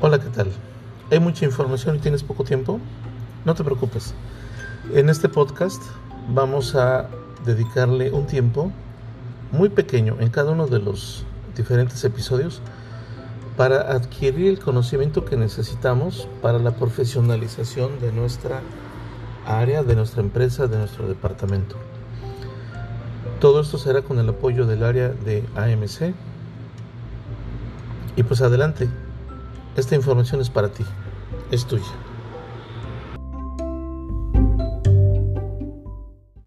Hola, ¿qué tal? ¿Hay mucha información y tienes poco tiempo? No te preocupes. En este podcast vamos a dedicarle un tiempo muy pequeño en cada uno de los diferentes episodios para adquirir el conocimiento que necesitamos para la profesionalización de nuestra área, de nuestra empresa, de nuestro departamento. Todo esto será con el apoyo del área de AMC. Y pues adelante, esta información es para ti, es tuya.